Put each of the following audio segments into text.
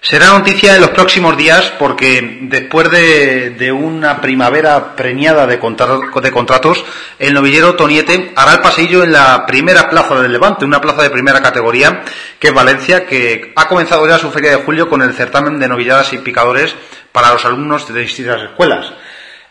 Será noticia en los próximos días porque después de, una primavera preñada de, contratos, el novillero Toniete hará el pasillo en la primera plaza del Levante, una plaza de primera categoría, que es Valencia, que ha comenzado ya su feria de julio con el certamen de novilladas y picadores para los alumnos de distintas escuelas.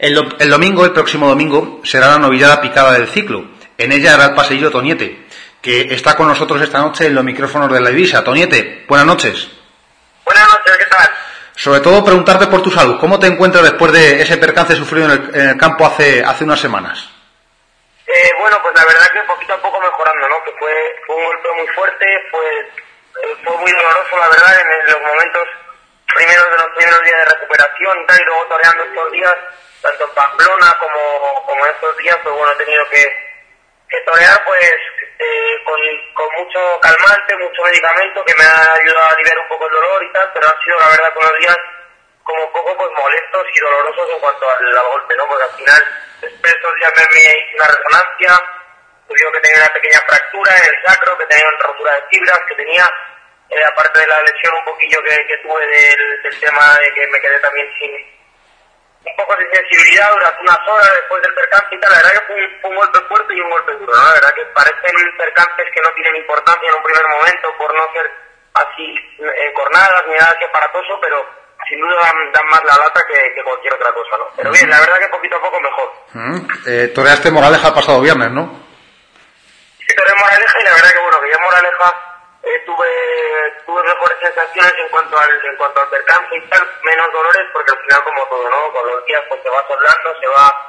El, el domingo, el próximo domingo, será la novillada picada del ciclo. En ella hará el pasillo Toniete, que está con nosotros esta noche en los micrófonos de la divisa. Toniete, buenas noches. Buenas noches, ¿qué tal? Sobre todo preguntarte por tu salud. ¿Cómo te encuentras después de ese percance sufrido en el, campo hace, hace unas semanas? Eh, bueno, pues la verdad que poquito a poco mejorando, ¿no? Que fue, fue un golpe muy fuerte, fue, eh, fue muy doloroso, la verdad, en, los momentos primeros de los primeros días de recuperación y tal, y luego toreando estos días, tanto en Pamplona como, como en estos días, pues bueno, he tenido que, que torear, pues eh, con, con, mucho calmante, mucho medicamento que me ha ayudado a aliviar un poco el dolor y tal, pero han sido la verdad unos días como poco pues molestos y dolorosos en cuanto al, golpe, ¿no? Porque al final, después de días me hice una resonancia, tuvieron que tenía una pequeña fractura en el sacro, que tenía una rotura de fibras, que tenía, eh, aparte de la lesión un poquillo que, tuve del tema de que me quedé también sin un poco de sensibilidad durante unas horas después del percance y tal. La verdad que fue un, golpe fuerte y un golpe duro, ¿no? La verdad que parecen percances que no tienen importancia en un primer momento por no ser así eh, cornadas ni nada que aparatoso, pero sin duda dan, más la lata que, cualquier otra cosa, ¿no? Pero bien, la verdad que poquito a poco mejor. Eh, toreaste Moraleja el pasado viernes, ¿no? Sí, toreé Moraleja y la verdad que bueno, que ya Moraleja tuve, tuve mejores sensaciones en cuanto al en cuanto al percance y tal, menos dolores porque al final como todo, ¿no? Con los días pues se va soldando, se va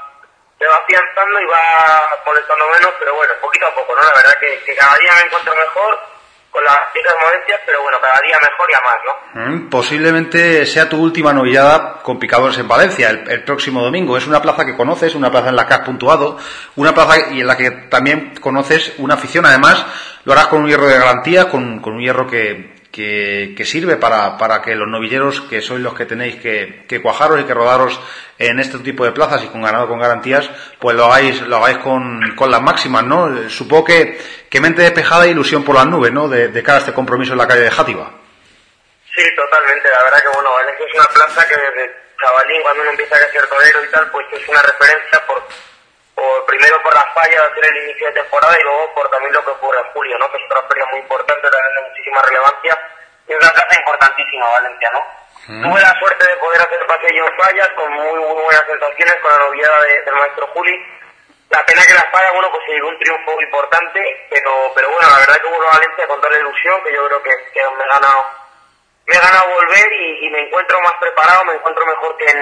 se va afianzando y va molestando menos, pero bueno, poquito a poco, ¿no? La verdad que cada día me encuentro mejor con las chicas molestias, pero bueno, cada día mejor y a más, ¿no? Mm, posiblemente sea tu última novillada con picadores en Valencia el, próximo domingo. Es una plaza que conoces, una plaza en la que has puntuado, una plaza y en la que también conoces una afición. Además, lo harás con un hierro de garantía, con, con un hierro que, que, sirve para, para, que los novilleros, que sois los que tenéis que, que, cuajaros y que rodaros en este tipo de plazas y con ganado con garantías, pues lo hagáis, lo hagáis con, con las máximas, ¿no? Supongo que, que mente despejada e ilusión por las nubes, ¿no? De, de cara a este compromiso en la calle de Játiva. Sí, totalmente. La verdad que, bueno, es una plaza que desde chavalín, cuando uno empieza a ser torero y tal, pues es una referencia por las fallas hacer el inicio de temporada y luego por también lo que ocurre en julio, ¿no? que es otra feria muy importante, también de muchísima relevancia y es una plaza importantísima Valencia, ¿no? Mm. Tuve la suerte de poder hacer paseo en fallas con muy, muy buenas sensaciones con la noviada del maestro Juli. La pena que las fallas, bueno, pues se dio un triunfo importante, pero, pero bueno, la verdad que hubo Valencia con toda la ilusión, que yo creo que, que me he ganado, me he ganado volver y, y, me encuentro más preparado, me encuentro mejor que en,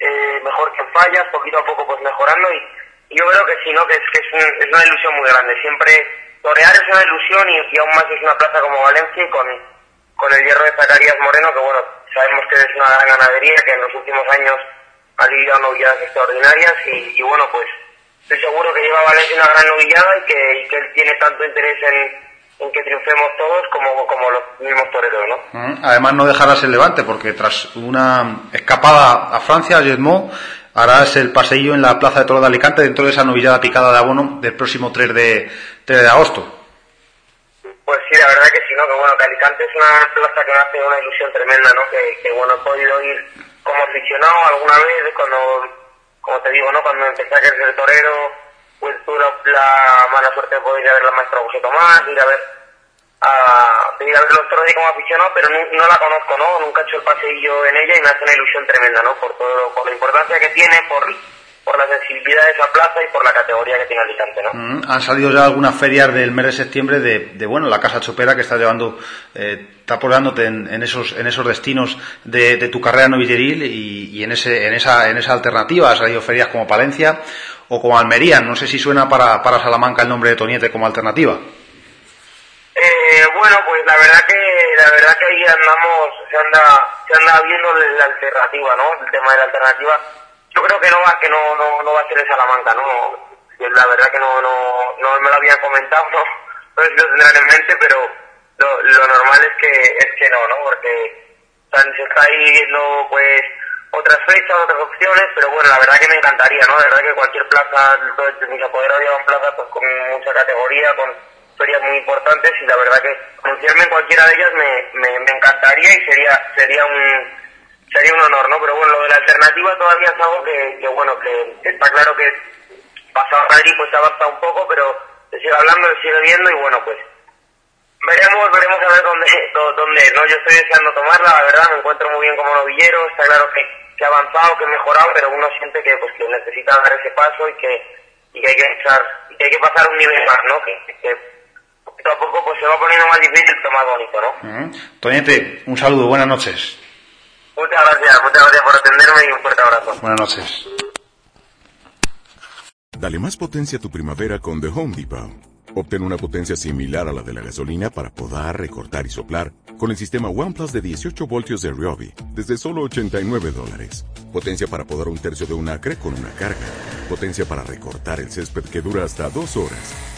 eh, mejor que en fallas, poquito a poco pues mejorando y, yo creo que sí, ¿no? Que es, que es, una ilusión muy grande. Siempre torear es una ilusión y, aún más es una plaza como Valencia y con, con el hierro de Zacarías Moreno, que bueno, sabemos que es una gran ganadería que en los últimos años ha lidiado novilladas extraordinarias y, bueno, pues estoy seguro que lleva Valencia una gran novillada y que, y que él tiene tanto interés en, en que triunfemos todos como, como los mismos toreros, ¿no? Mm, además no dejarás el levante porque tras una escapada a Francia, Jedmo harás el paseillo en la Plaza de Toro de Alicante dentro de esa novillada picada de abono del próximo 3 de, 3 de agosto. Pues sí, la verdad que sí, ¿no? Que bueno, que Alicante es una plaza que me hace una ilusión tremenda, ¿no? Que, bueno, he podido ir como aficionado alguna vez, cuando, como te digo, ¿no? Cuando empecé a ser torero, pues tuve la, mala suerte de poder ir a ver la maestra José Tomás, ir a ver a venir a ver los toros como aficionado, pero no, la conozco, ¿no? Nunca he hecho el paseillo en ella y me hace una ilusión tremenda, ¿no? Por todo, por la importancia que tiene, por, por la sensibilidad de esa plaza y por la categoría que tiene Alicante, ¿no? Mm, han salido ya algunas ferias del mes de septiembre de, de bueno, la Casa Chopera que está llevando, eh, está apoyándote en, en, esos, en esos destinos de, de tu carrera novilleril y, y, en ese, en esa, en esa alternativa. Han salido ferias como Palencia o como Almería. No sé si suena para, para Salamanca el nombre de Toniete como alternativa. Bueno, pues la verdad que la verdad que ahí andamos, se anda, se anda viendo la alternativa, ¿no? El tema de la alternativa. Yo creo que no va, que no, no, no va a ser en Salamanca, ¿no? La verdad que no, no, no me lo habían comentado, no, no sé si lo tendrán en mente, pero lo, lo normal es que, es que no, ¿no? Porque se está ahí viendo, pues, otras fechas, otras opciones, pero bueno, la verdad que me encantaría, ¿no? La verdad que cualquier plaza, mis apoderados llevan plazas pues, con mucha categoría, con historias muy importantes y la verdad que anunciarme en cualquiera de ellas me, me, me encantaría y sería sería un sería un honor, ¿no? Pero bueno, lo de la alternativa todavía es algo que, que bueno, que está claro que pasado Madrid pues avanza un poco, pero se sigue hablando, se sigue viendo y bueno, pues veremos, veremos a ver dónde, dónde, ¿no? Yo estoy deseando tomarla, la verdad, me encuentro muy bien como novillero, está claro que, que ha avanzado, que ha mejorado, pero uno siente que pues que necesita dar ese paso y que, y que hay que echar, y que hay que pasar un nivel más, ¿no? Que, que poquito a poco pues se va poniendo más difícil, pero más bonito, ¿no? Uh Toñete, un saludo, buenas noches. Muchas gracias, muchas gracias por atenderme y un fuerte abrazo. Buenas noches. Dale más potencia a tu primavera con The Home Depot. Obtén una potencia similar a la de la gasolina para podar, recortar y soplar con el sistema OnePlus de 18 voltios de Ryobi desde solo 89 dólares. Potencia para podar un tercio de un acre con una carga. Potencia para recortar el césped que dura hasta dos horas.